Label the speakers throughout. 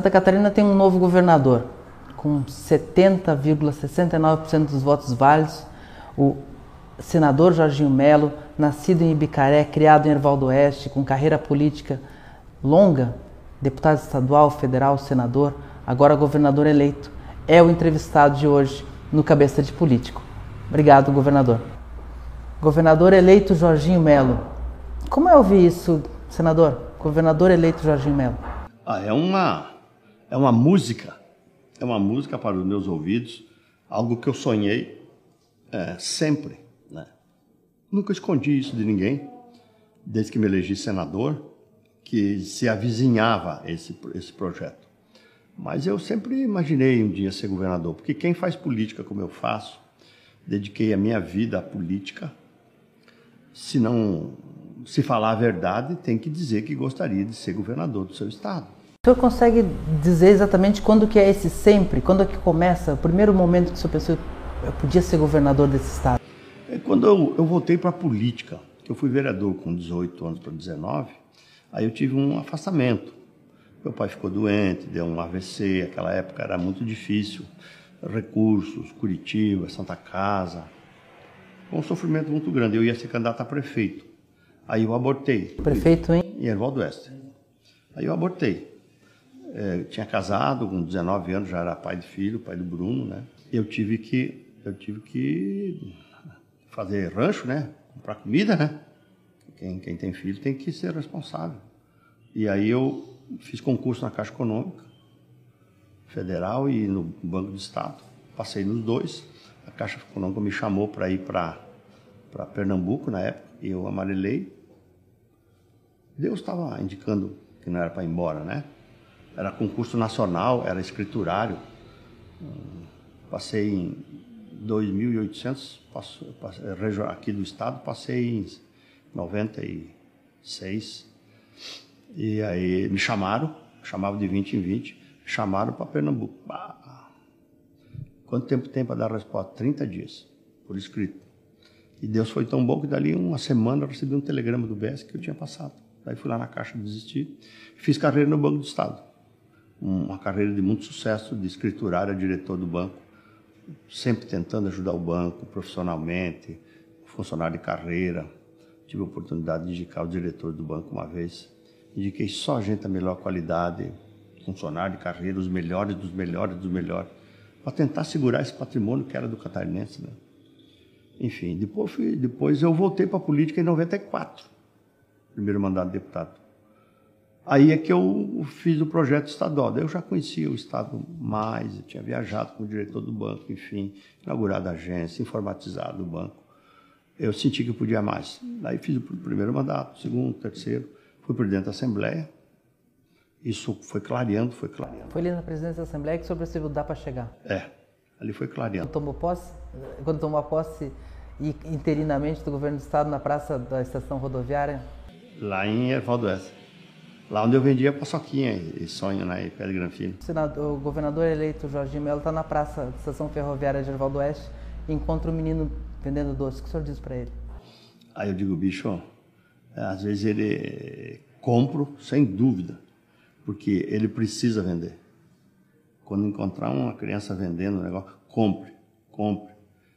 Speaker 1: Santa Catarina tem um novo governador, com 70,69% dos votos válidos. O senador Jorginho Melo, nascido em Ibicaré, criado em Ervaldo Oeste, com carreira política longa, deputado estadual, federal, senador, agora governador eleito, é o entrevistado de hoje no Cabeça de Político. Obrigado, governador. Governador eleito Jorginho Melo. Como é ouvir isso, senador? Governador eleito Jorginho Melo.
Speaker 2: Ah, é uma é uma música, é uma música para os meus ouvidos, algo que eu sonhei é, sempre, né? Nunca escondi isso de ninguém, desde que me elegi senador, que se avizinhava esse esse projeto. Mas eu sempre imaginei um dia ser governador, porque quem faz política como eu faço, dediquei a minha vida à política, se não se falar a verdade, tem que dizer que gostaria de ser governador do seu estado.
Speaker 1: O senhor consegue dizer exatamente quando que é esse sempre? Quando é que começa o primeiro momento que o senhor pensou eu podia ser governador desse estado?
Speaker 2: É quando eu, eu voltei para a política, que eu fui vereador com 18 anos para 19, aí eu tive um afastamento. Meu pai ficou doente, deu um AVC, aquela época era muito difícil. Recursos, Curitiba, Santa Casa. Um sofrimento muito grande. Eu ia ser candidato a prefeito. Aí eu abortei.
Speaker 1: Prefeito em?
Speaker 2: Em Ervaldo Oeste. Aí eu abortei. É, tinha casado com 19 anos, já era pai de filho, pai do Bruno, né? Eu tive que, eu tive que fazer rancho, né? Comprar comida, né? Quem, quem tem filho tem que ser responsável. E aí eu fiz concurso na Caixa Econômica Federal e no Banco do Estado. Passei nos dois. A Caixa Econômica me chamou para ir para Pernambuco na época e eu amarelei. Deus estava indicando que não era para ir embora, né? Era concurso nacional, era escriturário. Passei em 2.800, aqui do estado, passei em 96. E aí me chamaram, chamavam de 20 em 20, chamaram para Pernambuco. Bah. Quanto tempo tem para dar a resposta? 30 dias, por escrito. E Deus foi tão bom que dali uma semana eu recebi um telegrama do BS que eu tinha passado. Daí fui lá na Caixa desistir. Fiz carreira no Banco do Estado. Uma carreira de muito sucesso, de escriturário, diretor do banco. Sempre tentando ajudar o banco profissionalmente, funcionário de carreira. Tive a oportunidade de indicar o diretor do banco uma vez. Indiquei só gente da melhor qualidade, funcionário de carreira, os melhores dos melhores dos melhores, para tentar segurar esse patrimônio que era do catarinense. Né? Enfim, depois, depois eu voltei para a política em 94, primeiro mandato de deputado. Aí é que eu fiz o projeto estadual. Daí eu já conhecia o Estado mais, eu tinha viajado como diretor do banco, enfim, inaugurado a agência, informatizado o banco. Eu senti que eu podia mais. Daí fiz o primeiro mandato, segundo, terceiro, fui presidente da Assembleia. Isso foi clareando, foi clareando.
Speaker 1: Foi ali na presidência da Assembleia que o senhor percebeu dá para chegar?
Speaker 2: É, ali foi clareando.
Speaker 1: Quando tomou posse, quando tomou posse interinamente do governo do estado na praça da estação rodoviária?
Speaker 2: Lá em Ervaldo Oeste. Lá onde eu vendia paçoquinha e sonho, né, Granfino.
Speaker 1: O, senador, o governador eleito Jorginho Melo está na praça da estação ferroviária de Ervaldo Oeste e encontra um menino vendendo doce. O que o senhor diz para ele?
Speaker 2: Aí eu digo, bicho, às vezes ele compro sem dúvida, porque ele precisa vender. Quando encontrar uma criança vendendo um negócio, compre, compre.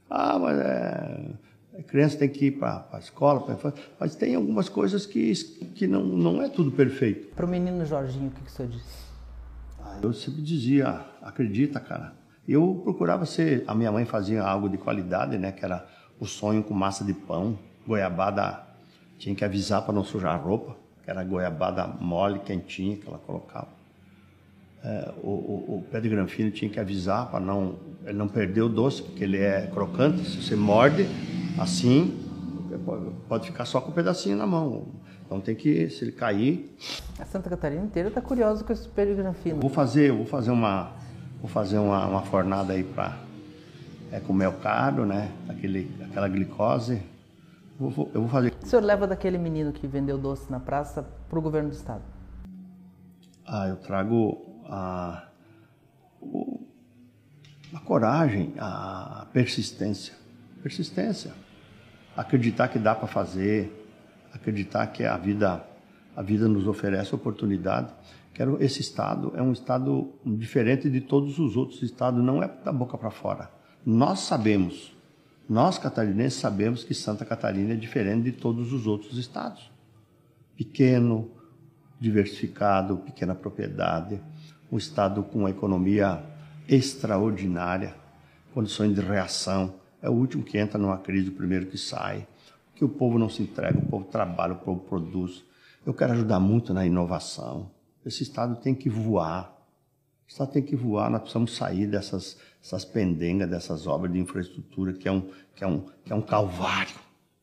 Speaker 2: Ah, mas é, a criança tem que ir para a escola, pra, mas tem algumas coisas que, que não, não é tudo perfeito.
Speaker 1: Para o menino Jorginho, o que, que o senhor disse?
Speaker 2: Ah, eu sempre dizia, acredita, cara. Eu procurava ser, a minha mãe fazia algo de qualidade, né, que era o sonho com massa de pão, goiabada, tinha que avisar para não sujar a roupa, que era goiabada mole, quentinha que ela colocava é, o, o, o, pé de granfino tinha que avisar para não ele não perder o doce, porque ele é crocante. Se você morde assim, pode ficar só com um pedacinho na mão. Então tem que, se ele cair.
Speaker 1: A Santa Catarina inteira está curiosa com esse pé de granfino.
Speaker 2: Vou fazer, vou fazer uma, vou fazer uma, uma fornada aí para é com mel caro, né? Aquele, aquela glicose. Eu vou, eu vou fazer.
Speaker 1: O senhor leva daquele menino que vendeu doce na praça para o governo do estado?
Speaker 2: Ah, eu trago a, a coragem, a persistência. Persistência. Acreditar que dá para fazer, acreditar que a vida, a vida nos oferece oportunidade. Quero esse estado é um estado diferente de todos os outros estados, não é da boca para fora. Nós sabemos, nós catarinenses sabemos que Santa Catarina é diferente de todos os outros estados. Pequeno, diversificado, pequena propriedade, um estado com uma economia extraordinária, condições de reação. É o último que entra numa crise, o primeiro que sai. Que o povo não se entrega, o povo trabalha, o povo produz. Eu quero ajudar muito na inovação esse Estado tem que voar. O Estado tem que voar, nós precisamos sair dessas essas pendengas, dessas obras de infraestrutura, que é um, que é um, que é um calvário.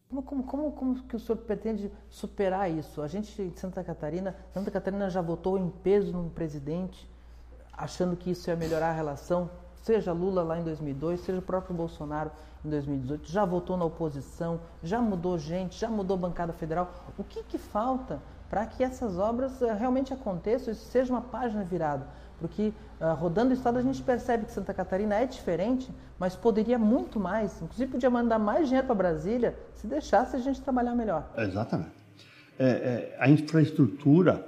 Speaker 1: Como, como, como, como que o senhor pretende superar isso? A gente de Santa Catarina, Santa Catarina já votou em peso num presidente, achando que isso ia melhorar a relação, seja Lula lá em 2002, seja o próprio Bolsonaro em 2018, já votou na oposição, já mudou gente, já mudou bancada federal. O que, que falta para que essas obras eh, realmente aconteçam e seja uma página virada. Porque uh, rodando o estado a gente percebe que Santa Catarina é diferente, mas poderia muito mais. Inclusive podia mandar mais dinheiro para Brasília se deixasse a gente trabalhar melhor.
Speaker 2: Exatamente. É, é, a infraestrutura,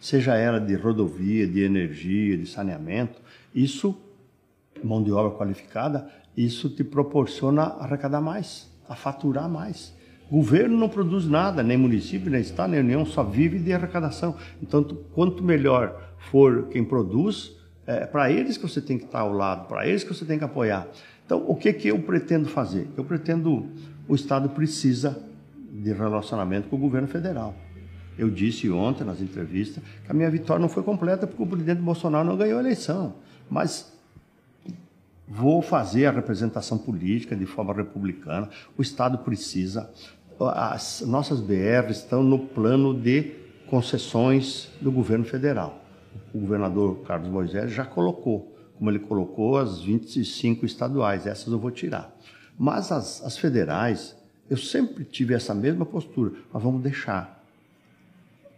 Speaker 2: seja ela de rodovia, de energia, de saneamento, isso, mão de obra qualificada, isso te proporciona arrecadar mais, a faturar mais. Governo não produz nada, nem município, nem estado, nem união, só vive de arrecadação. Então, quanto melhor for quem produz, é para eles que você tem que estar ao lado, para eles que você tem que apoiar. Então, o que, que eu pretendo fazer? Eu pretendo, o Estado precisa de relacionamento com o governo federal. Eu disse ontem nas entrevistas que a minha vitória não foi completa porque o presidente Bolsonaro não ganhou a eleição. Mas vou fazer a representação política de forma republicana. O Estado precisa as nossas BR estão no plano de concessões do governo federal. O governador Carlos Moisés já colocou, como ele colocou as 25 estaduais, essas eu vou tirar. Mas as, as federais, eu sempre tive essa mesma postura, mas vamos deixar.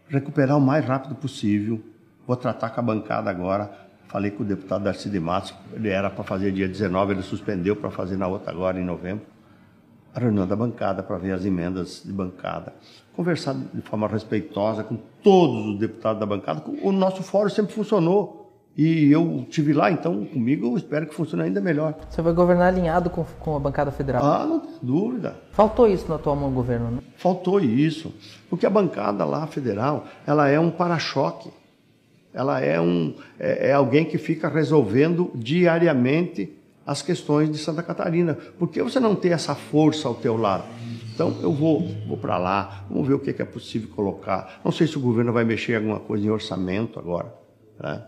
Speaker 2: Recuperar o mais rápido possível. Vou tratar com a bancada agora. Falei com o deputado Darcy de Matos, ele era para fazer dia 19, ele suspendeu para fazer na outra agora, em novembro a reunião da bancada para ver as emendas de bancada, conversar de forma respeitosa com todos os deputados da bancada. O nosso fórum sempre funcionou e eu tive lá, então comigo eu espero que funcione ainda melhor.
Speaker 1: Você vai governar alinhado com, com a bancada federal?
Speaker 2: Ah, não tem dúvida.
Speaker 1: Faltou isso no atual governo, né?
Speaker 2: Faltou isso, porque a bancada lá federal, ela é um para-choque. Ela é, um, é, é alguém que fica resolvendo diariamente as questões de Santa Catarina. Por que você não tem essa força ao teu lado? Então eu vou, vou para lá, vamos ver o que é possível colocar. Não sei se o governo vai mexer em alguma coisa em orçamento agora. Né?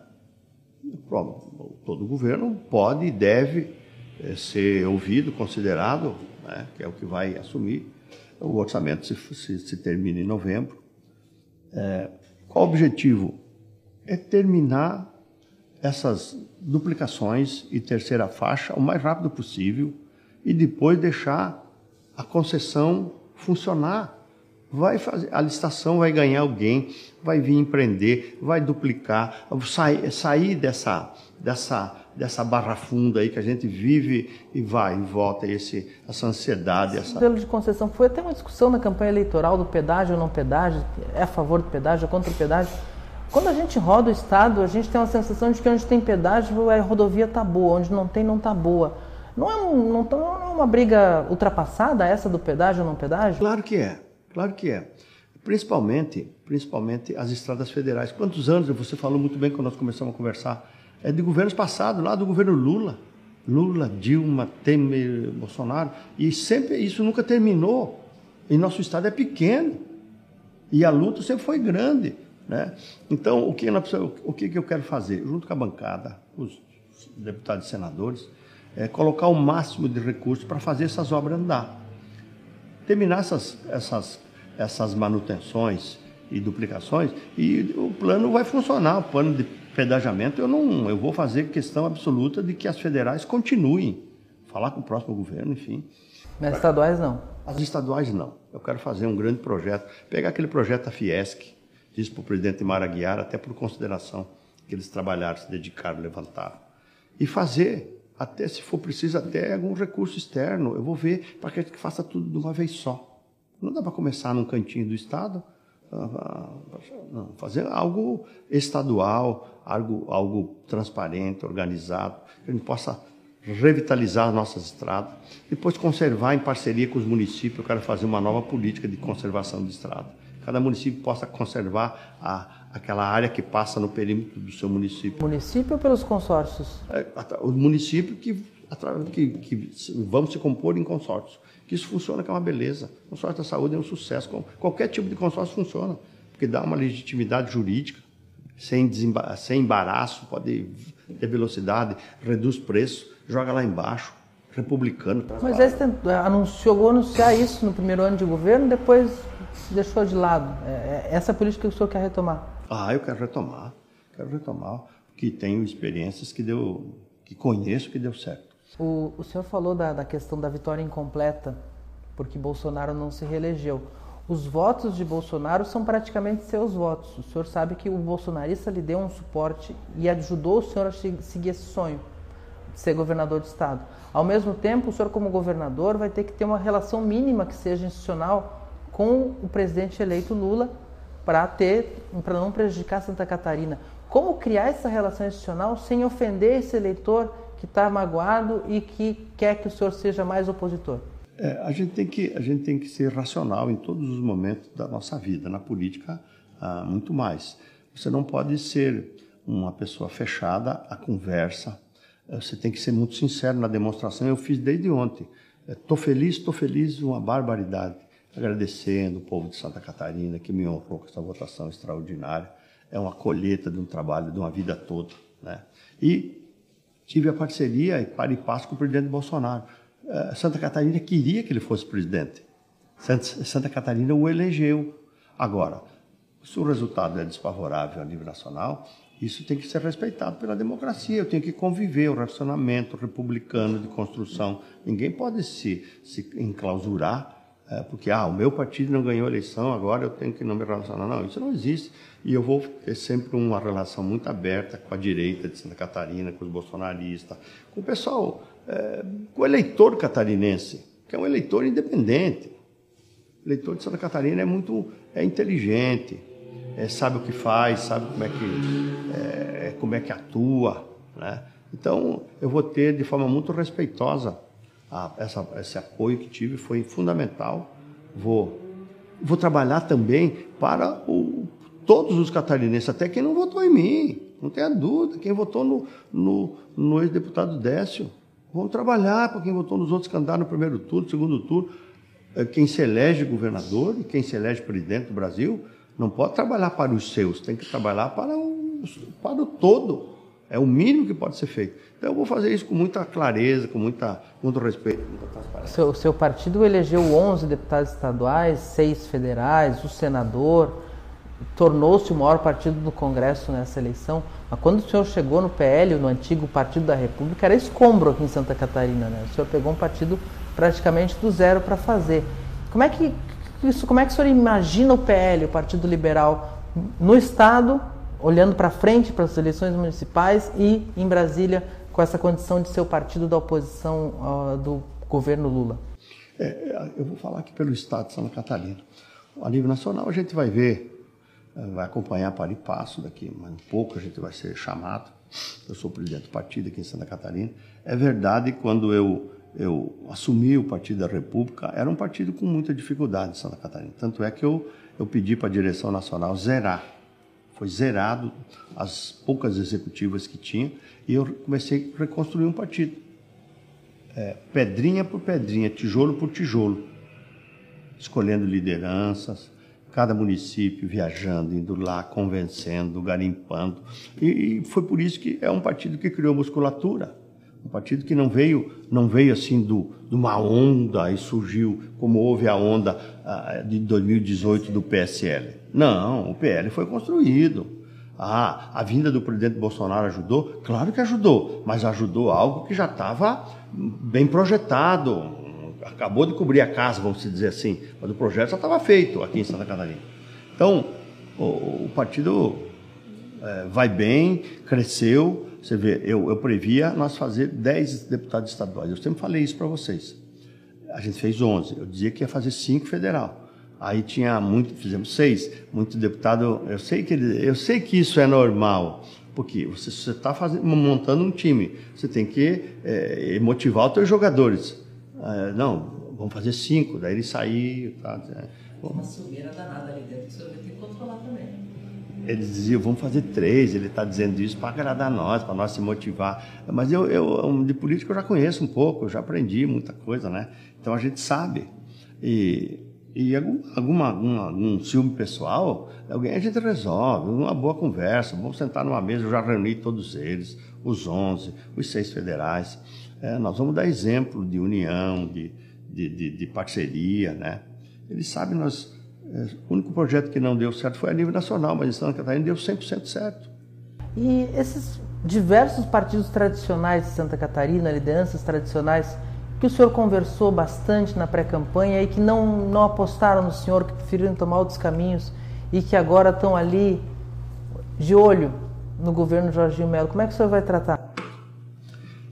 Speaker 2: Todo governo pode e deve é, ser ouvido, considerado, né? que é o que vai assumir. O orçamento se, se, se termina em novembro. É, qual o objetivo? É terminar essas duplicações e terceira faixa o mais rápido possível e depois deixar a concessão funcionar. Vai fazer, a licitação vai ganhar alguém, vai vir empreender, vai duplicar, sair, sair dessa, dessa, dessa barra funda aí que a gente vive e vai e volta esse, essa ansiedade. Essa...
Speaker 1: O modelo de concessão foi até uma discussão na campanha eleitoral do pedágio ou não pedágio, é a favor do pedágio, é contra o pedágio. Quando a gente roda o estado, a gente tem uma sensação de que onde tem pedágio a rodovia está boa, onde não tem, não está boa. Não é, um, não, tá, não é uma briga ultrapassada essa do pedágio ou não pedágio?
Speaker 2: Claro que é, claro que é. Principalmente, principalmente as estradas federais. Quantos anos, você falou muito bem quando nós começamos a conversar, é de governos passados, lá do governo Lula. Lula, Dilma, Temer, Bolsonaro. E sempre isso nunca terminou. E nosso estado é pequeno. E a luta sempre foi grande. Né? Então, o que, o que eu quero fazer? Junto com a bancada, os deputados e senadores, é colocar o máximo de recursos para fazer essas obras andar. Terminar essas, essas, essas manutenções e duplicações e o plano vai funcionar, o plano de pedagiamento, eu não, eu vou fazer questão absoluta de que as federais continuem, falar com o próximo governo, enfim.
Speaker 1: Mas estaduais não?
Speaker 2: As estaduais não. Eu quero fazer um grande projeto, pegar aquele projeto da Fiesc, disse para o presidente Mara Guiar, até por consideração que eles trabalharam, se dedicaram, levantaram. E fazer, até se for preciso, até algum recurso externo. Eu vou ver para que faça tudo de uma vez só. Não dá para começar num cantinho do Estado, Não, fazer algo estadual, algo, algo transparente, organizado, que a gente possa revitalizar nossas estradas, depois conservar em parceria com os municípios. Eu quero fazer uma nova política de conservação de estrada. Cada município possa conservar a, aquela área que passa no perímetro do seu município.
Speaker 1: Município ou pelos consórcios?
Speaker 2: É, o município que, que, que vamos se compor em consórcios. Que isso funciona, que é uma beleza. O consórcio da saúde é um sucesso. Qualquer tipo de consórcio funciona, porque dá uma legitimidade jurídica, sem, sem embaraço, pode ter velocidade, reduz preço joga lá embaixo, republicano.
Speaker 1: Mas você anunciou, anunciar isso no primeiro ano de governo, depois deixou de lado. É, é essa política que o senhor quer retomar?
Speaker 2: Ah, eu quero retomar. Quero retomar, que tenho experiências que deu, que conheço que deu certo.
Speaker 1: O, o senhor falou da, da questão da vitória incompleta, porque Bolsonaro não se reelegeu. Os votos de Bolsonaro são praticamente seus votos. O senhor sabe que o bolsonarista lhe deu um suporte e ajudou o senhor a seguir esse sonho ser governador de estado. Ao mesmo tempo, o senhor como governador vai ter que ter uma relação mínima que seja institucional com o presidente eleito Lula para ter, para não prejudicar Santa Catarina. Como criar essa relação institucional sem ofender esse eleitor que está magoado e que quer que o senhor seja mais opositor?
Speaker 2: É, a gente tem que a gente tem que ser racional em todos os momentos da nossa vida, na política ah, muito mais. Você não pode ser uma pessoa fechada à conversa, é, você tem que ser muito sincero na demonstração. Eu fiz desde ontem. Estou é, feliz, estou feliz, uma barbaridade. Agradecendo o povo de Santa Catarina que me honrou com essa votação extraordinária. É uma colheita de um trabalho de uma vida toda. Né? E tive a parceria e para e passo com o presidente Bolsonaro. É, Santa Catarina queria que ele fosse presidente. Santa Catarina o elegeu. Agora, se o resultado é desfavorável a nível nacional, isso tem que ser respeitado pela democracia. Eu tenho que conviver o relacionamento republicano de construção. Ninguém pode se, se enclausurar é, porque ah, o meu partido não ganhou a eleição, agora eu tenho que não me relacionar. Não, isso não existe. E eu vou ter sempre uma relação muito aberta com a direita de Santa Catarina, com os bolsonaristas, com o pessoal, é, com o eleitor catarinense, que é um eleitor independente. O eleitor de Santa Catarina é muito é inteligente, é, sabe o que faz, sabe como é que, é, como é que atua. Né? Então, eu vou ter de forma muito respeitosa a, essa, esse apoio que tive, foi fundamental. Vou, vou trabalhar também para o, todos os catarinenses, até quem não votou em mim, não tenha dúvida, quem votou no, no, no ex-deputado Décio. Vamos trabalhar para quem votou nos outros candidatos no primeiro turno, segundo turno. É, quem se elege governador e quem se elege presidente do Brasil não pode trabalhar para os seus, tem que trabalhar para o, para o todo. É o mínimo que pode ser feito. Então eu vou fazer isso com muita clareza, com muita, muito respeito, muita.
Speaker 1: Seu, seu partido elegeu 11 deputados estaduais, 6 federais, o senador, tornou-se o maior partido do Congresso nessa eleição. Mas quando o senhor chegou no PL, no antigo Partido da República, era escombro aqui em Santa Catarina. Né? O senhor pegou um partido praticamente do zero para fazer. Como é que isso, como é que o senhor imagina o PL, o Partido Liberal, no Estado, olhando para frente para as eleições municipais e em Brasília, com essa condição de ser o partido da oposição uh, do governo Lula?
Speaker 2: É, eu vou falar aqui pelo Estado de Santa Catarina. A nível nacional, a gente vai ver, eh, vai acompanhar para e passo daqui, mas um pouco a gente vai ser chamado. Eu sou presidente do partido aqui em Santa Catarina. É verdade, quando eu eu assumi o Partido da República, era um partido com muita dificuldade em Santa Catarina. Tanto é que eu, eu pedi para a direção nacional zerar. Foi zerado as poucas executivas que tinha e eu comecei a reconstruir um partido. É, pedrinha por pedrinha, tijolo por tijolo, escolhendo lideranças, cada município viajando, indo lá, convencendo, garimpando. E, e foi por isso que é um partido que criou musculatura um partido que não veio, não veio assim do, de uma onda e surgiu como houve a onda ah, de 2018 do PSL. Não, o PL foi construído. Ah, a vinda do presidente Bolsonaro ajudou? Claro que ajudou, mas ajudou algo que já estava bem projetado. Acabou de cobrir a casa, vamos dizer assim, mas o projeto já estava feito aqui em Santa Catarina. Então, o, o partido é, vai bem, cresceu, você vê, eu, eu previa nós fazer 10 deputados estaduais. Eu sempre falei isso para vocês. A gente fez 11. Eu dizia que ia fazer 5 federal. Aí tinha muito, fizemos seis, muito deputado. Eu sei que eu sei que isso é normal, porque você está montando um time, você tem que é, motivar os seus jogadores. É, não, vamos fazer cinco, daí ele sair. Tá,
Speaker 1: é, uma sumeira danada ali dentro você vai ter que controlar também.
Speaker 2: Eles diziam, vamos fazer três, ele está dizendo isso para agradar nós, para nós se motivar. Mas eu, eu, de política eu já conheço um pouco, eu já aprendi muita coisa, né? Então a gente sabe. E e algum, alguma, algum, ciúme pessoal, alguém a gente resolve, uma boa conversa, vamos sentar numa mesa, eu já reuni todos eles, os 11, os seis federais. É, nós vamos dar exemplo de união, de, de, de, de parceria, né? Eles sabem, nós, o único projeto que não deu certo foi a nível nacional, mas em Santa Catarina deu 100% certo.
Speaker 1: E esses diversos partidos tradicionais de Santa Catarina, lideranças tradicionais, que o senhor conversou bastante na pré-campanha e que não, não apostaram no senhor, que preferiram tomar outros caminhos e que agora estão ali de olho no governo Jorginho Melo. Como é que o senhor vai tratar?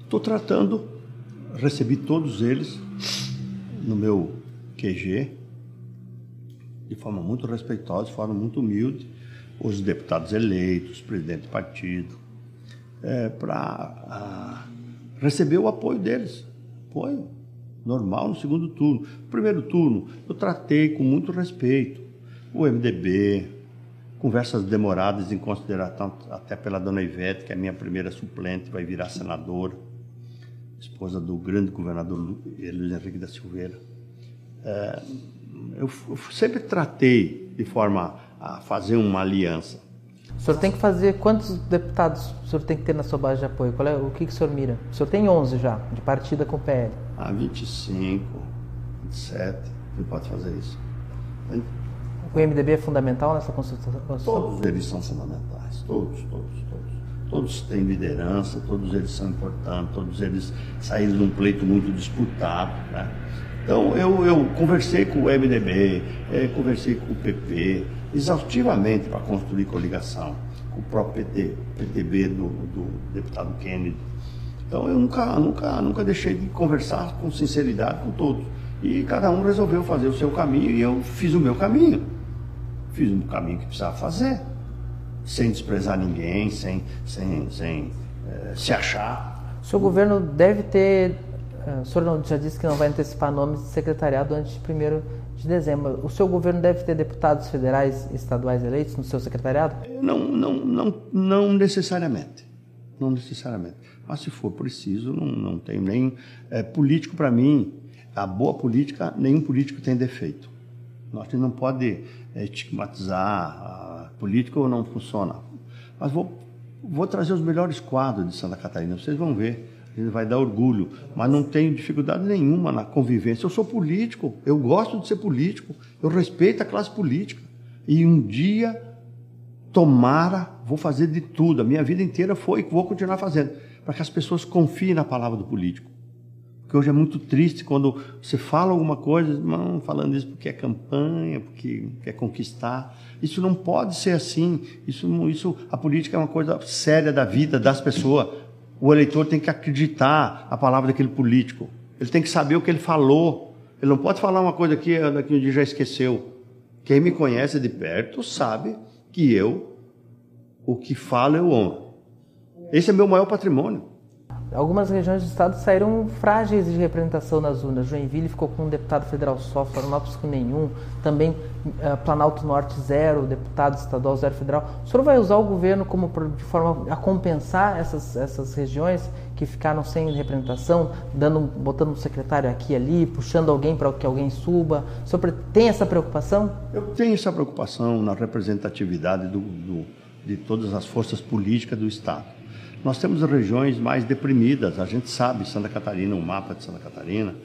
Speaker 2: Estou tratando, recebi todos eles no meu QG, de forma muito respeitosa, de forma muito humilde, os deputados eleitos, presidente do partido, é, para receber o apoio deles apoio normal no segundo turno. No primeiro turno, eu tratei com muito respeito o MDB, conversas demoradas em consideração até pela dona Ivete, que é minha primeira suplente, vai virar senadora, esposa do grande governador Luiz Henrique da Silveira. É, eu, eu sempre tratei de forma a fazer uma aliança
Speaker 1: o senhor tem que fazer quantos deputados o senhor tem que ter na sua base de apoio? Qual é, o que, que o senhor mira? O senhor tem 11 já, de partida com o PL.
Speaker 2: Ah, 25, 27, você pode fazer isso.
Speaker 1: O MDB é fundamental nessa Constituição?
Speaker 2: Todos eles são fundamentais, todos, todos, todos. Todos têm liderança, todos eles são importantes, todos eles saíram de um pleito muito disputado, né? Então, eu, eu conversei com o MDB, eh, conversei com o PP, exaustivamente para construir coligação, com o próprio PT, PTB do, do deputado Kennedy. Então, eu nunca, nunca, nunca deixei de conversar com sinceridade com todos. E cada um resolveu fazer o seu caminho e eu fiz o meu caminho. Fiz o caminho que precisava fazer, sem desprezar ninguém, sem, sem, sem eh, se achar.
Speaker 1: O seu governo deve ter é, o senhor já disse que não vai antecipar nomes de secretariado antes de 1 de dezembro. O seu governo deve ter deputados federais e estaduais eleitos no seu secretariado?
Speaker 2: Não, não, não, não necessariamente. Não necessariamente. Mas se for preciso, não, não tenho nem. É, político, para mim, a boa política, nenhum político tem defeito. Nós não pode é, estigmatizar a política ou não funciona. Mas vou, vou trazer os melhores quadros de Santa Catarina, vocês vão ver ele vai dar orgulho, mas não tenho dificuldade nenhuma na convivência. Eu sou político, eu gosto de ser político, eu respeito a classe política. E um dia, tomara, vou fazer de tudo. A minha vida inteira foi e vou continuar fazendo, para que as pessoas confiem na palavra do político. Porque hoje é muito triste quando você fala alguma coisa, não, falando isso porque é campanha, porque quer conquistar. Isso não pode ser assim. Isso, isso, a política é uma coisa séria da vida das pessoas o eleitor tem que acreditar a palavra daquele político. Ele tem que saber o que ele falou. Ele não pode falar uma coisa que daqui um dia já esqueceu. Quem me conhece de perto sabe que eu, o que falo, eu honro. Esse é meu maior patrimônio.
Speaker 1: Algumas regiões do estado saíram frágeis de representação nas urnas. Joinville ficou com um deputado federal só, Florianópolis com nenhum. Também uh, Planalto Norte zero, deputado estadual zero federal. O senhor vai usar o governo como de forma a compensar essas, essas regiões que ficaram sem representação, dando, botando um secretário aqui e ali, puxando alguém para que alguém suba? O senhor tem essa preocupação?
Speaker 2: Eu tenho essa preocupação na representatividade do, do, de todas as forças políticas do estado nós temos regiões mais deprimidas, a gente sabe, Santa Catarina, o um mapa de Santa Catarina,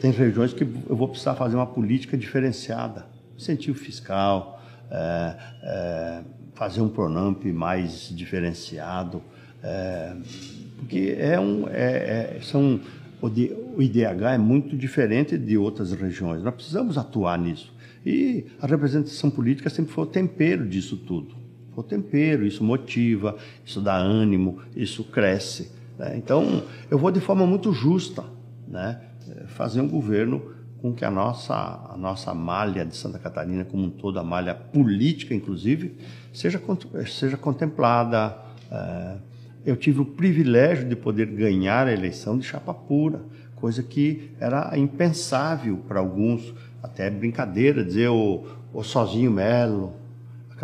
Speaker 2: tem regiões que eu vou precisar fazer uma política diferenciada, incentivo fiscal, é, é, fazer um Pronamp mais diferenciado, é, porque é um, é, é são, o IDH é muito diferente de outras regiões, nós precisamos atuar nisso. E a representação política sempre foi o tempero disso tudo o tempero, isso motiva, isso dá ânimo, isso cresce. Né? Então, eu vou de forma muito justa né? fazer um governo com que a nossa, a nossa malha de Santa Catarina, como um todo, a malha política, inclusive, seja, seja contemplada. É, eu tive o privilégio de poder ganhar a eleição de chapa pura, coisa que era impensável para alguns, até brincadeira, dizer o, o sozinho Melo,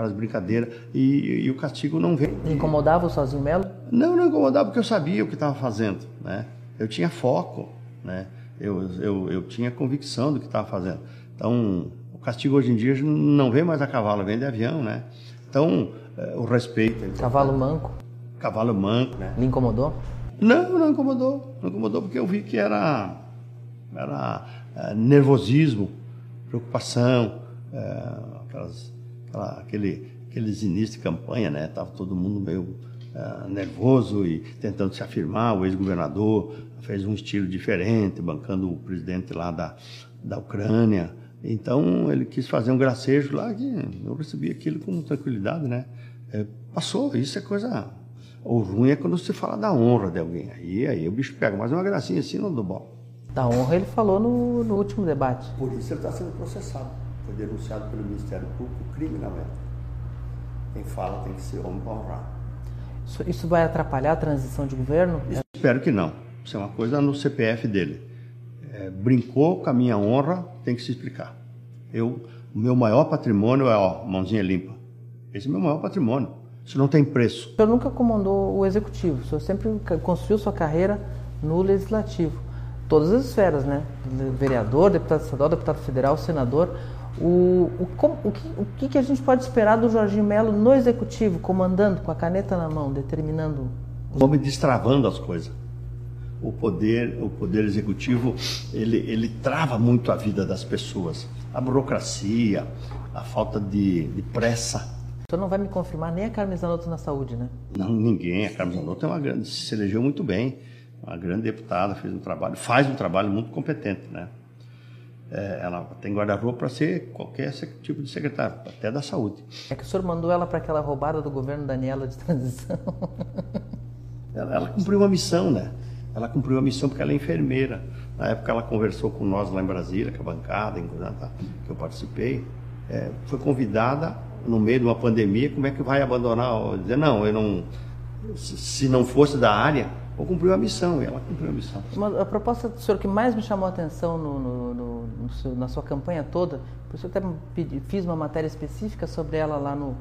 Speaker 2: aquelas brincadeiras, e, e, o castigo não veio.
Speaker 1: Incomodava o sozinho Melo?
Speaker 2: Não, não incomodava porque eu sabia o que estava fazendo, né? Eu tinha foco, né? Eu, eu, eu tinha convicção do que estava fazendo. Então, o castigo hoje em dia não vem mais a cavalo, vem de avião, né? Então, é, o respeito. É
Speaker 1: cavalo manco?
Speaker 2: Cavalo manco, né?
Speaker 1: Lhe incomodou?
Speaker 2: Não, não incomodou. Não incomodou porque eu vi que era, era é, nervosismo, preocupação, é, aquelas, aquela, aquele, aqueles inícios de campanha, né? Tava todo mundo meio é, nervoso e tentando se afirmar. O ex-governador fez um estilo diferente, bancando o presidente lá da, da Ucrânia. Então ele quis fazer um gracejo lá que eu recebi aquilo com tranquilidade, né? É, passou, isso é coisa. O ruim é quando você fala da honra de alguém. Aí, aí o bicho pega, mas uma gracinha assim não do bom.
Speaker 1: Da honra ele falou no, no último debate.
Speaker 2: Por isso ele está sendo processado. Foi denunciado pelo Ministério Público criminalmente. Quem fala tem que ser homem para honrar.
Speaker 1: Isso, isso vai atrapalhar a transição de governo?
Speaker 2: Espero que não. Isso é uma coisa no CPF dele. É, brincou com a minha honra, tem que se explicar. Eu, o meu maior patrimônio é, ó, mãozinha limpa. Esse é o meu maior patrimônio. Isso não tem preço.
Speaker 1: O senhor nunca comandou o executivo, o senhor sempre construiu sua carreira no legislativo. Todas as esferas, né? Vereador, deputado estadual, deputado federal, senador. O, o, o, que, o que a gente pode esperar do Jorginho Melo no executivo, comandando, com a caneta na mão, determinando.
Speaker 2: O homem destravando as coisas o poder, o poder executivo, ele, ele trava muito a vida das pessoas. A burocracia, a falta de, de pressa.
Speaker 1: O senhor não vai me confirmar nem a Carmen Zanotto na saúde, né?
Speaker 2: Não, ninguém. A Carmen Zanotto é uma grande, se elegeu muito bem, uma grande deputada, fez um trabalho, faz um trabalho muito competente, né? É, ela tem guarda-roupa para ser qualquer tipo de secretário, até da saúde.
Speaker 1: É que o senhor mandou ela para aquela roubada do governo Daniela de transição.
Speaker 2: ela, ela cumpriu uma missão, né? Ela cumpriu a missão porque ela é enfermeira. Na época ela conversou com nós lá em Brasília, com a bancada que eu participei. É, foi convidada no meio de uma pandemia, como é que vai abandonar? Dizer, não, eu não. Se não fosse da área, ou cumpriu a missão, ela cumpriu a missão.
Speaker 1: Uma, a proposta do senhor que mais me chamou a atenção no, no, no, seu, na sua campanha toda, por isso eu até pedi, fiz uma matéria específica sobre ela lá no,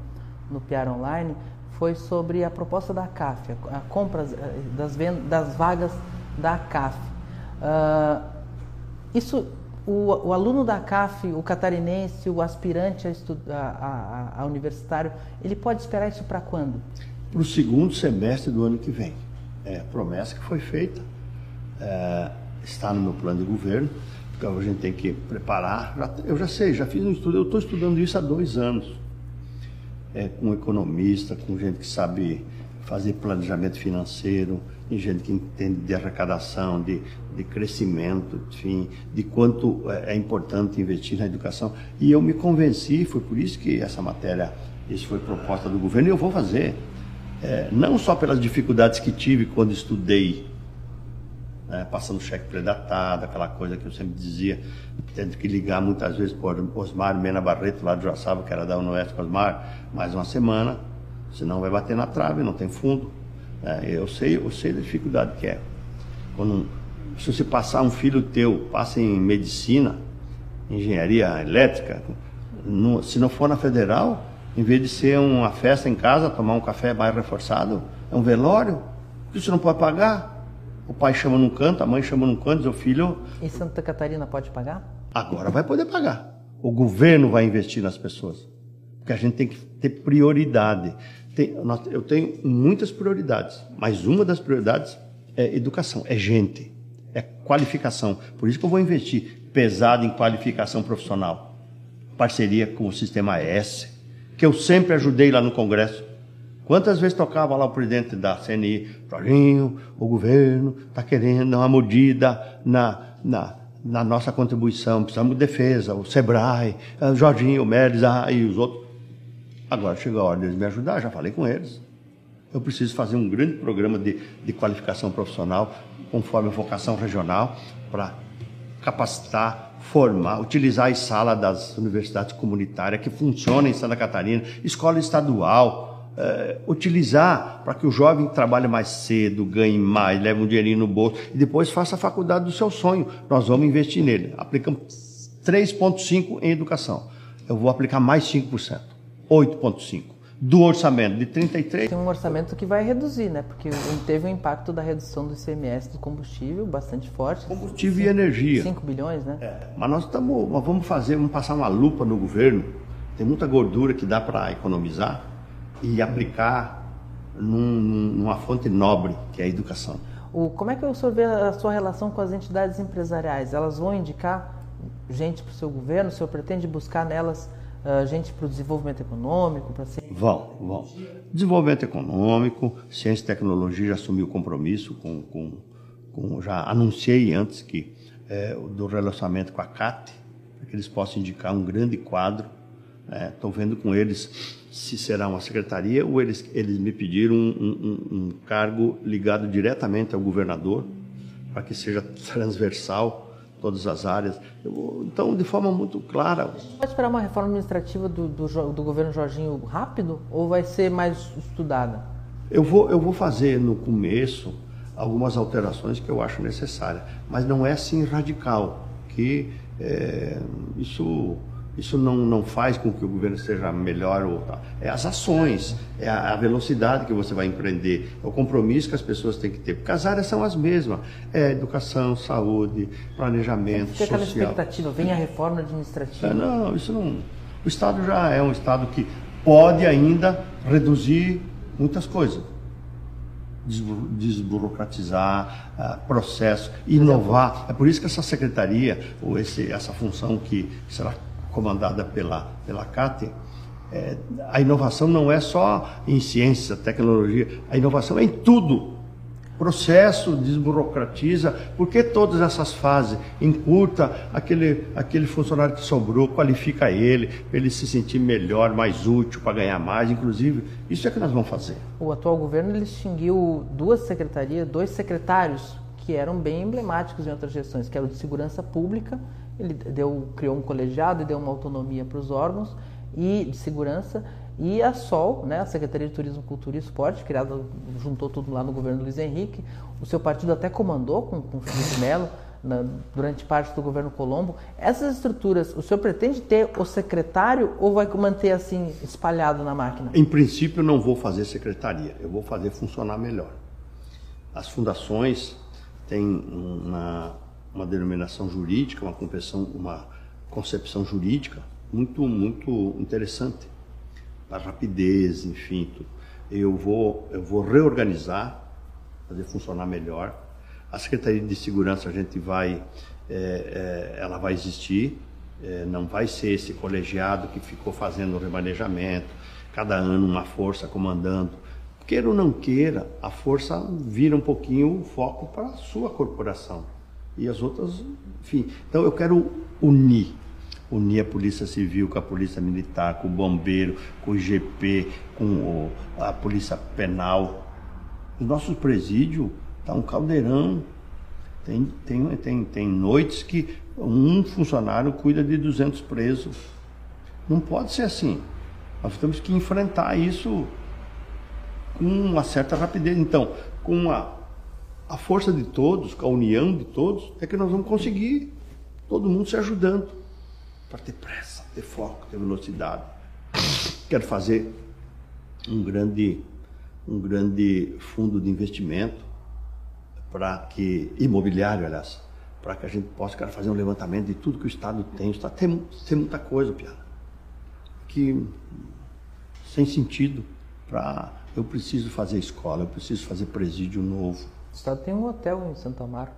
Speaker 1: no PR Online, foi sobre a proposta da CAF, a compra eh, das, das vagas da CAF. Uh, isso, o, o, aluno da CAF, o catarinense, o aspirante a, a, a, a universitário, ele pode esperar isso para quando?
Speaker 2: Para o segundo semestre do ano que vem. É promessa que foi feita, é, está no meu plano de governo, então a gente tem que preparar. Eu já sei, já fiz um estudo, eu estou estudando isso há dois anos é, com economista, com gente que sabe fazer planejamento financeiro, tem gente que entende de arrecadação, de, de crescimento, enfim, de quanto é, é importante investir na educação. E eu me convenci, foi por isso que essa matéria, isso foi proposta do governo, e eu vou fazer. É, não só pelas dificuldades que tive quando estudei né, passando cheque predatado, aquela coisa que eu sempre dizia, tendo que ligar muitas vezes por Osmar Mena Barreto, lá de Joaçaba, que era da Unoeste Osmar, mais uma semana, senão vai bater na trave, não tem fundo. É, eu sei, eu sei da dificuldade que é. Quando, se você passar um filho teu, passa em medicina, engenharia elétrica, no, se não for na federal, em vez de ser uma festa em casa, tomar um café mais reforçado, é um velório, que você não pode pagar. O pai chama num canto, a mãe chama num canto, diz o filho.
Speaker 1: E Santa Catarina pode pagar?
Speaker 2: Agora vai poder pagar. O governo vai investir nas pessoas. Porque a gente tem que ter prioridade. Tem, eu tenho muitas prioridades, mas uma das prioridades é educação, é gente, é qualificação. Por isso que eu vou investir pesado em qualificação profissional. Parceria com o Sistema S, que eu sempre ajudei lá no Congresso. Quantas vezes tocava lá o presidente da CNI, Jorginho, o governo está querendo uma mordida na, na, na, nossa contribuição, precisamos de defesa, o Sebrae, o Jorginho, o Méris ah, e os outros. Agora chegou a hora deles me ajudar, já falei com eles. Eu preciso fazer um grande programa de, de qualificação profissional, conforme a vocação regional, para capacitar, formar, utilizar as salas das universidades comunitárias que funcionam em Santa Catarina, escola estadual, é, utilizar para que o jovem trabalhe mais cedo, ganhe mais, leve um dinheirinho no bolso e depois faça a faculdade do seu sonho. Nós vamos investir nele. Aplicamos 3,5% em educação. Eu vou aplicar mais 5%, 8,5% do orçamento de 33.
Speaker 1: Tem um orçamento que vai reduzir, né? Porque teve um impacto da redução do ICMS do combustível bastante forte.
Speaker 2: Combustível cinco, e energia.
Speaker 1: 5 bilhões, né?
Speaker 2: É, mas nós, estamos, vamos fazer, vamos passar uma lupa no governo. Tem muita gordura que dá para economizar e aplicar num, numa fonte nobre, que é a educação.
Speaker 1: O, como é que o senhor vê a sua relação com as entidades empresariais? Elas vão indicar gente para o seu governo? O senhor pretende buscar nelas uh, gente para o desenvolvimento econômico? Para ser...
Speaker 2: Vão, vão. Desenvolvimento econômico, ciência e tecnologia já assumiu compromisso com, com, com já anunciei antes que é, do relacionamento com a CAT, para que eles possam indicar um grande quadro. Estou é, vendo com eles se será uma secretaria ou eles, eles me pediram um, um, um cargo ligado diretamente ao governador, para que seja transversal todas as áreas. Eu, então, de forma muito clara.
Speaker 1: Pode esperar uma reforma administrativa do, do, do, governo Jorginho rápido ou vai ser mais estudada?
Speaker 2: Eu vou, eu vou fazer no começo algumas alterações que eu acho necessárias, mas não é assim radical, que é, isso isso não, não faz com que o governo seja melhor ou tal. É as ações, é a, a, velocidade que você vai empreender, é o compromisso que as pessoas têm que ter. Porque as áreas são as mesmas. É educação, saúde, planejamento, Fica social. aquela
Speaker 1: expectativa, vem a reforma administrativa. É,
Speaker 2: não, isso não... O Estado já é um Estado que pode ainda reduzir muitas coisas desburocratizar uh, processo, inovar. É por isso que essa secretaria, ou esse, essa função que será comandada pela, pela CAT, é, a inovação não é só em ciência, tecnologia, a inovação é em tudo. Processo desburocratiza, porque todas essas fases encurta aquele, aquele funcionário que sobrou, qualifica ele, para ele se sentir melhor, mais útil, para ganhar mais, inclusive. Isso é que nós vamos fazer.
Speaker 1: O atual governo ele extinguiu duas secretarias, dois secretários que eram bem emblemáticos em outras gestões, que era o de segurança pública ele deu, criou um colegiado e deu uma autonomia para os órgãos e de segurança e a SOL, né, a Secretaria de Turismo, Cultura e Esporte, criada, juntou tudo lá no governo Luiz Henrique. O seu partido até comandou com, com o Felipe Melo durante parte do governo Colombo. Essas estruturas, o senhor pretende ter o secretário ou vai manter assim espalhado na máquina?
Speaker 2: Em princípio, não vou fazer secretaria, eu vou fazer funcionar melhor. As fundações têm uma uma denominação jurídica, uma concepção, uma concepção jurídica muito, muito interessante. A rapidez, enfim, tudo. Eu vou, eu vou reorganizar, fazer funcionar melhor. A Secretaria de Segurança a gente vai, é, é, ela vai existir, é, não vai ser esse colegiado que ficou fazendo o remanejamento, cada ano uma força comandando. Queira ou não queira, a força vira um pouquinho o foco para a sua corporação e as outras, enfim. Então eu quero unir, unir a Polícia Civil com a Polícia Militar, com o Bombeiro, com o IGP, com a Polícia Penal. O nosso presídio está um caldeirão. Tem, tem, tem, tem noites que um funcionário cuida de 200 presos. Não pode ser assim. Nós temos que enfrentar isso com uma certa rapidez. Então, com a a força de todos, a união de todos, é que nós vamos conseguir todo mundo se ajudando para ter pressa, ter foco, ter velocidade. Quero fazer um grande, um grande fundo de investimento para que imobiliário, aliás, para que a gente possa fazer um levantamento de tudo que o Estado tem. O Estado tem, tem muita coisa, Piana, que sem sentido para eu preciso fazer escola, eu preciso fazer presídio novo
Speaker 1: Estado tem um hotel em Santa Amaro.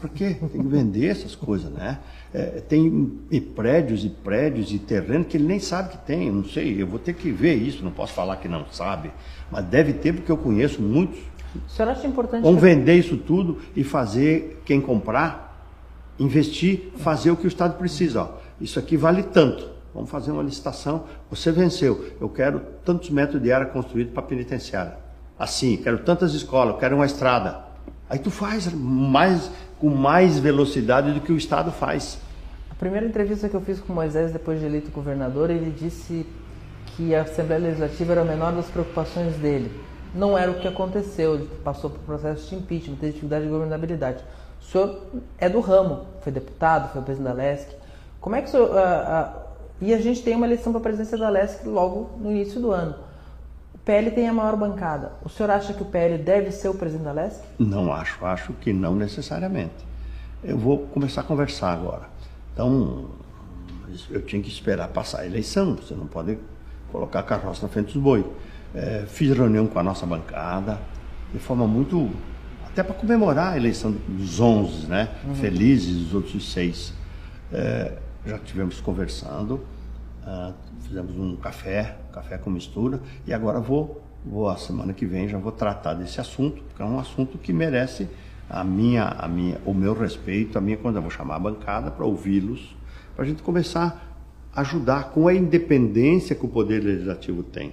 Speaker 2: Por quê? Tem que vender essas coisas, né? É, tem e prédios e prédios e terreno que ele nem sabe que tem. Eu não sei, eu vou ter que ver isso, não posso falar que não sabe. Mas deve ter, porque eu conheço muitos.
Speaker 1: O senhor acha importante.
Speaker 2: Vamos vender isso tudo e fazer quem comprar, investir, fazer o que o Estado precisa. Ó. Isso aqui vale tanto. Vamos fazer uma licitação. Você venceu. Eu quero tantos metros de área construído para penitenciária assim, quero tantas escolas, quero uma estrada. Aí tu faz mais com mais velocidade do que o Estado faz.
Speaker 1: primeira entrevista que eu fiz com Moisés depois de eleito governador, ele disse que a Assembleia Legislativa era a menor das preocupações dele. Não era o que aconteceu, ele passou por processo de impeachment, teve dificuldade de governabilidade. O senhor é do ramo, foi deputado, foi presidente da LESC. Como é que o senhor. Uh, uh, e a gente tem uma eleição para a presidência da LESC logo no início do ano. PL tem a maior bancada. O senhor acha que o PL deve ser o presidente da LESC?
Speaker 2: Não acho, acho que não necessariamente. Eu vou começar a conversar agora. Então, eu tinha que esperar passar a eleição, você não pode colocar a carroça na frente dos bois. É, fiz reunião com a nossa bancada, de forma muito. até para comemorar a eleição dos 11, né? Uhum. Felizes os outros seis. É, já estivemos conversando, uh, fizemos um café, café com mistura, e agora vou, vou, a semana que vem, já vou tratar desse assunto, porque é um assunto que merece a minha, a minha, o meu respeito, a minha quando eu vou chamar a bancada para ouvi-los, para a gente começar a ajudar com a independência que o poder legislativo tem.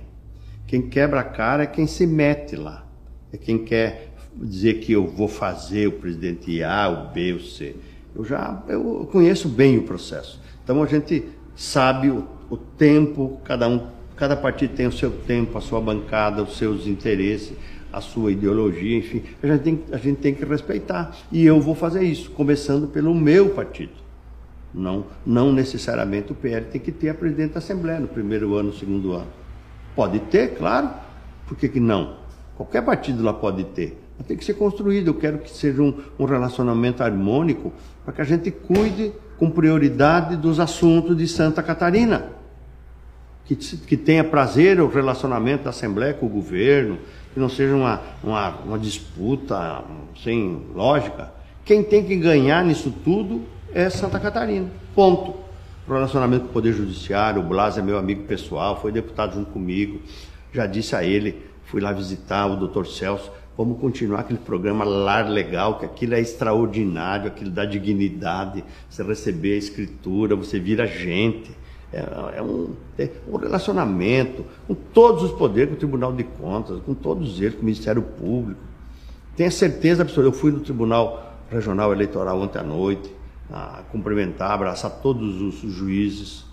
Speaker 2: Quem quebra a cara é quem se mete lá, é quem quer dizer que eu vou fazer o presidente A, o B, o C. Eu já eu conheço bem o processo. Então a gente sabe o, o tempo, cada um, cada partido tem o seu tempo, a sua bancada, os seus interesses a sua ideologia, enfim, a gente, tem, a gente tem que respeitar. E eu vou fazer isso, começando pelo meu partido. Não, não necessariamente o PL tem que ter a presidente da Assembleia no primeiro ano, no segundo ano. Pode ter, claro. Por que, que não? Qualquer partido lá pode ter. Mas tem que ser construído. Eu quero que seja um, um relacionamento harmônico para que a gente cuide com prioridade dos assuntos de Santa Catarina. Que, que tenha prazer o relacionamento da Assembleia com o governo, que não seja uma, uma, uma disputa sem lógica. Quem tem que ganhar nisso tudo é Santa Catarina. Ponto. O relacionamento com o Poder Judiciário, o Blas é meu amigo pessoal, foi deputado junto comigo. Já disse a ele, fui lá visitar o doutor Celso. Vamos continuar aquele programa Lar Legal, que aquilo é extraordinário, aquilo dá dignidade. Você receber a escritura, você vira gente. É, é um, é um relacionamento com todos os poderes, com o Tribunal de Contas, com todos eles, com o Ministério Público. Tenha certeza absoluta, eu fui no Tribunal Regional Eleitoral ontem à noite, a cumprimentar, abraçar todos os juízes.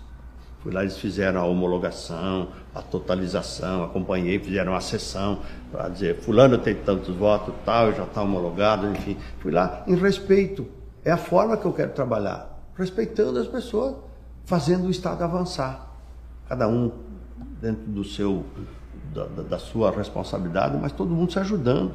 Speaker 2: Fui lá, eles fizeram a homologação, a totalização, acompanhei, fizeram a sessão para dizer, fulano tem tantos votos, tal, já está homologado, enfim. Fui lá em respeito. É a forma que eu quero trabalhar, respeitando as pessoas fazendo o Estado avançar. Cada um dentro do seu, da, da sua responsabilidade, mas todo mundo se ajudando.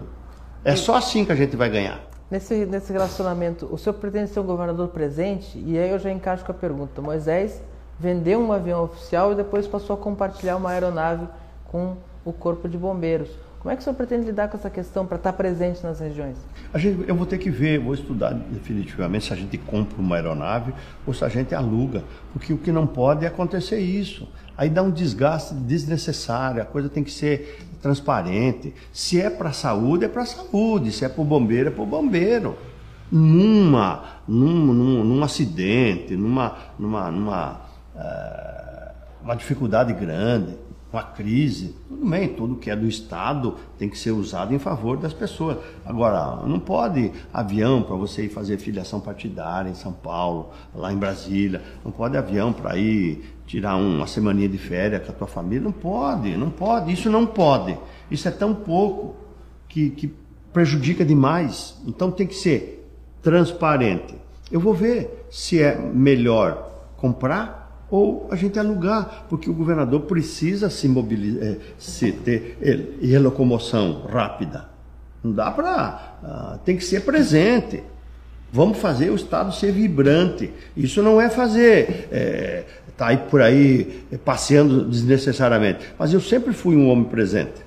Speaker 2: É só assim que a gente vai ganhar.
Speaker 1: Nesse, nesse relacionamento, o senhor pretende ser um governador presente? E aí eu já encaixo com a pergunta. Moisés vendeu um avião oficial e depois passou a compartilhar uma aeronave com o corpo de bombeiros. Como é que o senhor pretende lidar com essa questão para estar presente nas regiões?
Speaker 2: Gente, eu vou ter que ver, vou estudar definitivamente se a gente compra uma aeronave ou se a gente aluga, porque o que não pode é acontecer isso. Aí dá um desgaste desnecessário, a coisa tem que ser transparente. Se é para saúde, é para saúde, se é para o bombeiro, é para o bombeiro. Numa, num, num, num acidente, numa, numa, numa uh, uma dificuldade grande, uma crise, tudo bem, tudo que é do Estado tem que ser usado em favor das pessoas. Agora, não pode avião para você ir fazer filiação partidária em São Paulo, lá em Brasília, não pode avião para ir tirar uma semaninha de férias com a tua família, não pode, não pode, isso não pode. Isso é tão pouco que, que prejudica demais. Então tem que ser transparente. Eu vou ver se é melhor comprar ou a gente alugar, porque o governador precisa se mobilizar, é, se ter e locomoção rápida. Não dá para. Uh, tem que ser presente. Vamos fazer o Estado ser vibrante. Isso não é fazer, é, tá aí por aí passeando desnecessariamente. Mas eu sempre fui um homem presente.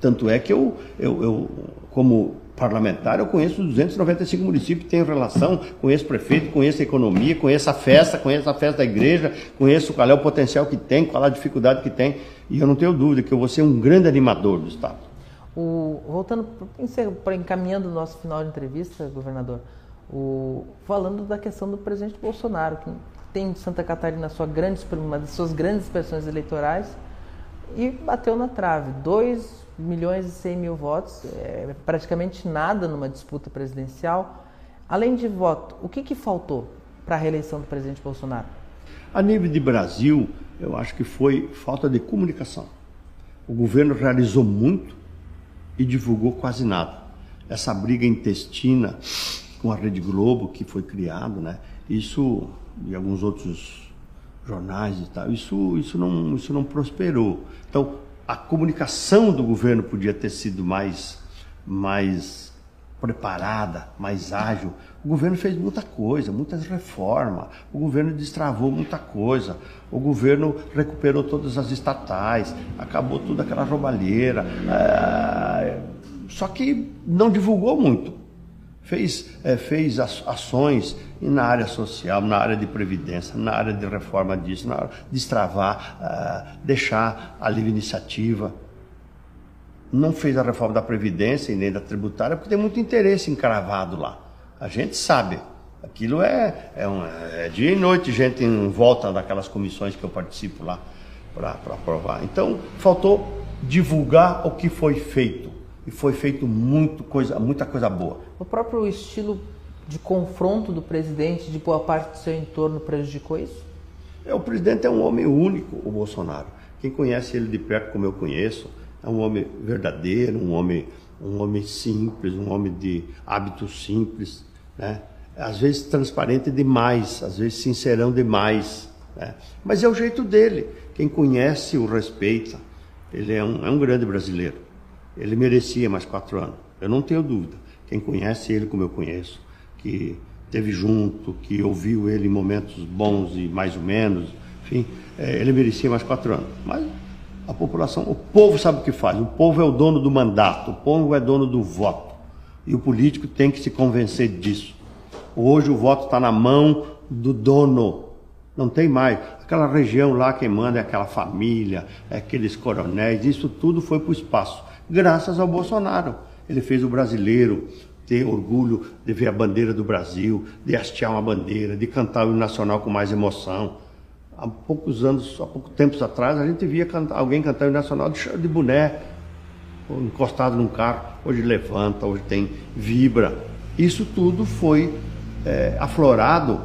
Speaker 2: Tanto é que eu, eu, eu como parlamentar, eu conheço 295 municípios, tenho relação, conheço prefeito, conheço a economia, conheço a festa, conheço a festa da igreja, conheço qual é o potencial que tem, qual é a dificuldade que tem, e eu não tenho dúvida que eu vou ser um grande animador do Estado.
Speaker 1: O, voltando, para encaminhando o nosso final de entrevista, governador, o, falando da questão do presidente Bolsonaro, que tem em Santa Catarina sua grande, uma das suas grandes expressões eleitorais, e bateu na trave. 2 milhões e 100 mil votos, é praticamente nada numa disputa presidencial. Além de voto, o que, que faltou? para a reeleição do presidente Bolsonaro?
Speaker 2: A nível de Brasil, eu acho que foi falta de comunicação. O governo realizou muito e divulgou quase nada. Essa briga intestina com a Rede Globo que foi criado, né? Isso e alguns outros jornais e tal, isso, isso, não, isso não prosperou. Então, a comunicação do governo podia ter sido mais, mais preparada, mais ágil. O governo fez muita coisa, muitas reformas. O governo destravou muita coisa. O governo recuperou todas as estatais, acabou toda aquela roubalheira. É... Só que não divulgou muito. Fez, é, fez ações na área social, na área de previdência, na área de reforma disso, na área de destravar, é, deixar a livre iniciativa não fez a reforma da Previdência e nem da tributária, porque tem muito interesse encravado lá. A gente sabe. Aquilo é, é, um, é dia e noite, gente em volta daquelas comissões que eu participo lá para aprovar. Então, faltou divulgar o que foi feito. E foi feito muito coisa, muita coisa boa.
Speaker 1: O próprio estilo de confronto do presidente de boa parte do seu entorno prejudicou isso?
Speaker 2: É, o presidente é um homem único, o Bolsonaro. Quem conhece ele de perto, como eu conheço, é um homem verdadeiro, um homem, um homem simples, um homem de hábitos simples, né? Às vezes transparente demais, às vezes sincerão demais, né? Mas é o jeito dele. Quem conhece o respeita. Ele é um, é um grande brasileiro. Ele merecia mais quatro anos. Eu não tenho dúvida. Quem conhece ele como eu conheço, que teve junto, que ouviu ele em momentos bons e mais ou menos, enfim, é, ele merecia mais quatro anos. Mas a população, o povo sabe o que faz. O povo é o dono do mandato, o povo é dono do voto. E o político tem que se convencer disso. Hoje o voto está na mão do dono. Não tem mais. Aquela região lá quem manda é aquela família, é aqueles coronéis, isso tudo foi para o espaço. Graças ao Bolsonaro. Ele fez o brasileiro ter orgulho de ver a bandeira do Brasil, de hastear uma bandeira, de cantar o hino nacional com mais emoção há poucos anos, há poucos tempos atrás, a gente via cantar, alguém cantar o Nacional de, de boné, encostado num carro. Hoje levanta, hoje tem vibra. Isso tudo foi é, aflorado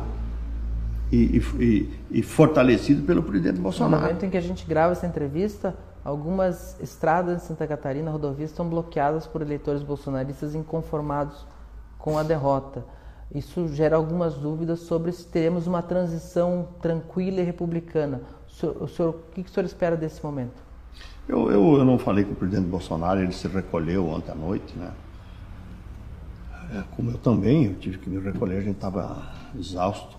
Speaker 2: e, e, e, fortalecido pelo presidente Bolsonaro.
Speaker 1: No momento em que a gente grava essa entrevista, algumas estradas de Santa Catarina, rodovias, estão bloqueadas por eleitores bolsonaristas inconformados com a derrota. Isso gera algumas dúvidas sobre se teremos uma transição tranquila e republicana. O, senhor, o, senhor, o que o senhor espera desse momento?
Speaker 2: Eu, eu, eu, não falei com o presidente Bolsonaro, ele se recolheu ontem à noite, né? É, como eu também, eu tive que me recolher, a gente estava exausto.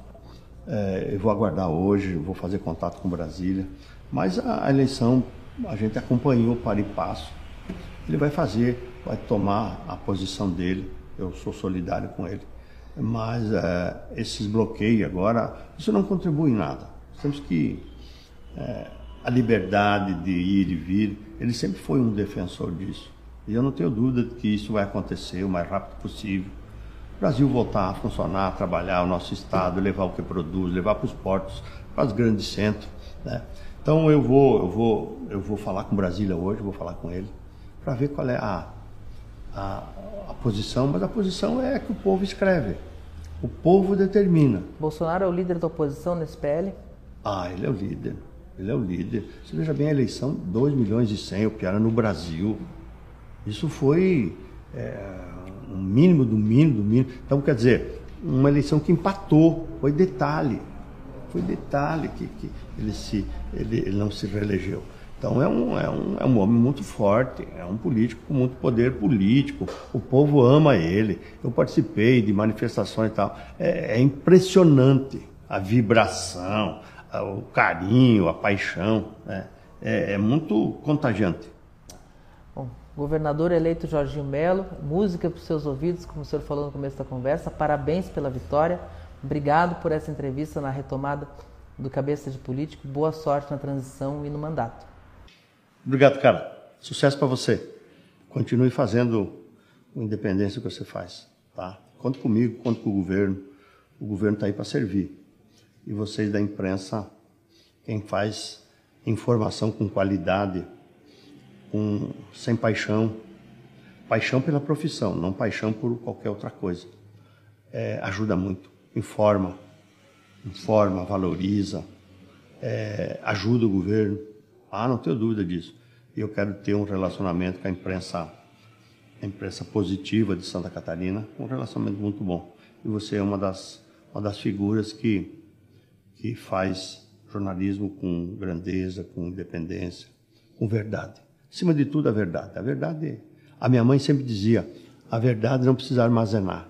Speaker 2: É, eu vou aguardar hoje, vou fazer contato com Brasília. Mas a, a eleição, a gente acompanhou para e passo. Ele vai fazer, vai tomar a posição dele. Eu sou solidário com ele mas é, esses bloqueios agora, isso não contribui em nada. Temos que é, a liberdade de ir e vir, ele sempre foi um defensor disso. E eu não tenho dúvida de que isso vai acontecer o mais rápido possível. O Brasil voltar a funcionar, a trabalhar, o nosso Estado, levar o que produz, levar para os portos, para os grandes centros. Né? Então eu vou, eu, vou, eu vou falar com Brasília hoje, vou falar com ele, para ver qual é a, a, a posição, mas a posição é que o povo escreve. O povo determina.
Speaker 1: Bolsonaro é o líder da oposição nesse PL?
Speaker 2: Ah, ele é o líder. Ele é o líder. Você veja bem a eleição, 2 milhões e 100, o que era no Brasil. Isso foi é, um mínimo do mínimo do mínimo. Então, quer dizer, uma eleição que empatou. Foi detalhe. Foi detalhe que, que ele, se, ele, ele não se reelegeu. Então é um, é, um, é um homem muito forte, é um político com muito poder político, o povo ama ele. Eu participei de manifestações e tal. É, é impressionante a vibração, o carinho, a paixão. Né? É, é muito contagiante.
Speaker 1: Bom, governador eleito Jorginho Melo, música para os seus ouvidos, como o senhor falou no começo da conversa. Parabéns pela vitória. Obrigado por essa entrevista na retomada do Cabeça de Político. Boa sorte na transição e no mandato.
Speaker 2: Obrigado, cara. Sucesso para você. Continue fazendo o independência que você faz, tá? Conte comigo, conte com o governo. O governo está aí para servir. E vocês da imprensa, quem faz informação com qualidade, com, sem paixão, paixão pela profissão, não paixão por qualquer outra coisa, é, ajuda muito, informa, informa, valoriza, é, ajuda o governo. Ah, não tenho dúvida disso. Eu quero ter um relacionamento com a imprensa, a imprensa positiva de Santa Catarina, um relacionamento muito bom. E você é uma das, uma das figuras que, que faz jornalismo com grandeza, com independência, com verdade. Acima de tudo, a verdade. A verdade, a minha mãe sempre dizia, a verdade não precisa armazenar.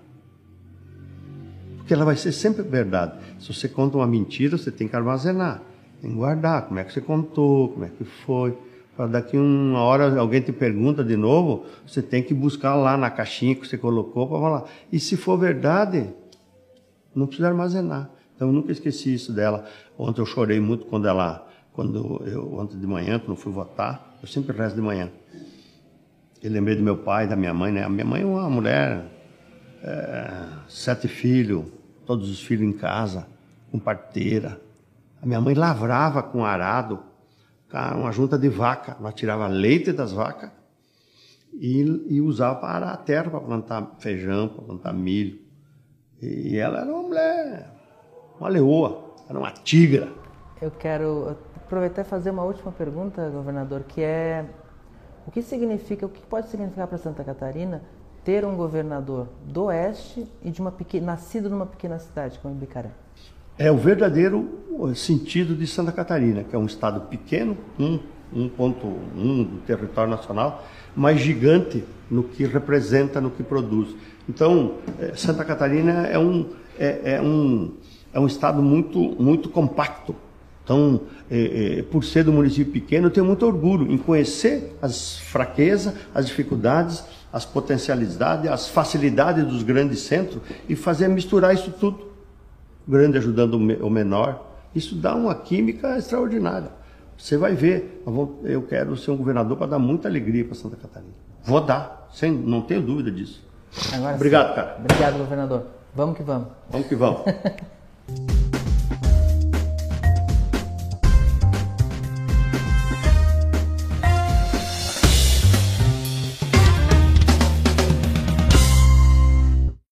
Speaker 2: Porque ela vai ser sempre verdade. Se você conta uma mentira, você tem que armazenar, tem que guardar. Como é que você contou, como é que foi. Para daqui uma hora alguém te pergunta de novo, você tem que buscar lá na caixinha que você colocou para falar. E se for verdade, não precisa armazenar. Então eu nunca esqueci isso dela. Ontem eu chorei muito quando ela, quando eu, ontem de manhã, quando fui votar, eu sempre rezo de manhã. Eu lembrei do meu pai, da minha mãe, né? A minha mãe é uma mulher, é, sete filhos, todos os filhos em casa, com parteira. A minha mãe lavrava com arado, uma junta de vaca. Ela tirava leite das vacas e, e usava para a terra, para plantar feijão, para plantar milho. E ela era uma mulher uma leoa, era uma tigra.
Speaker 1: Eu quero aproveitar e fazer uma última pergunta, governador, que é o que significa, o que pode significar para Santa Catarina ter um governador do oeste e de uma pequena, nascido numa pequena cidade como Ibicaré?
Speaker 2: É o verdadeiro sentido de Santa Catarina, que é um estado pequeno, 1.1 do território nacional, mas gigante no que representa, no que produz. Então, eh, Santa Catarina é um, é, é um é um estado muito, muito compacto. Então, é, é, por ser do município pequeno, eu tenho muito orgulho em conhecer as fraquezas, as dificuldades, as potencialidades, as facilidades dos grandes centros e fazer misturar isso tudo. O grande ajudando o menor. Isso dá uma química extraordinária. Você vai ver. Eu quero ser um governador para dar muita alegria para Santa Catarina. Vou dar, sem, não tenho dúvida disso.
Speaker 1: Agora
Speaker 2: Obrigado,
Speaker 1: sim.
Speaker 2: cara.
Speaker 1: Obrigado, governador. Vamos que vamos.
Speaker 2: Vamos que vamos.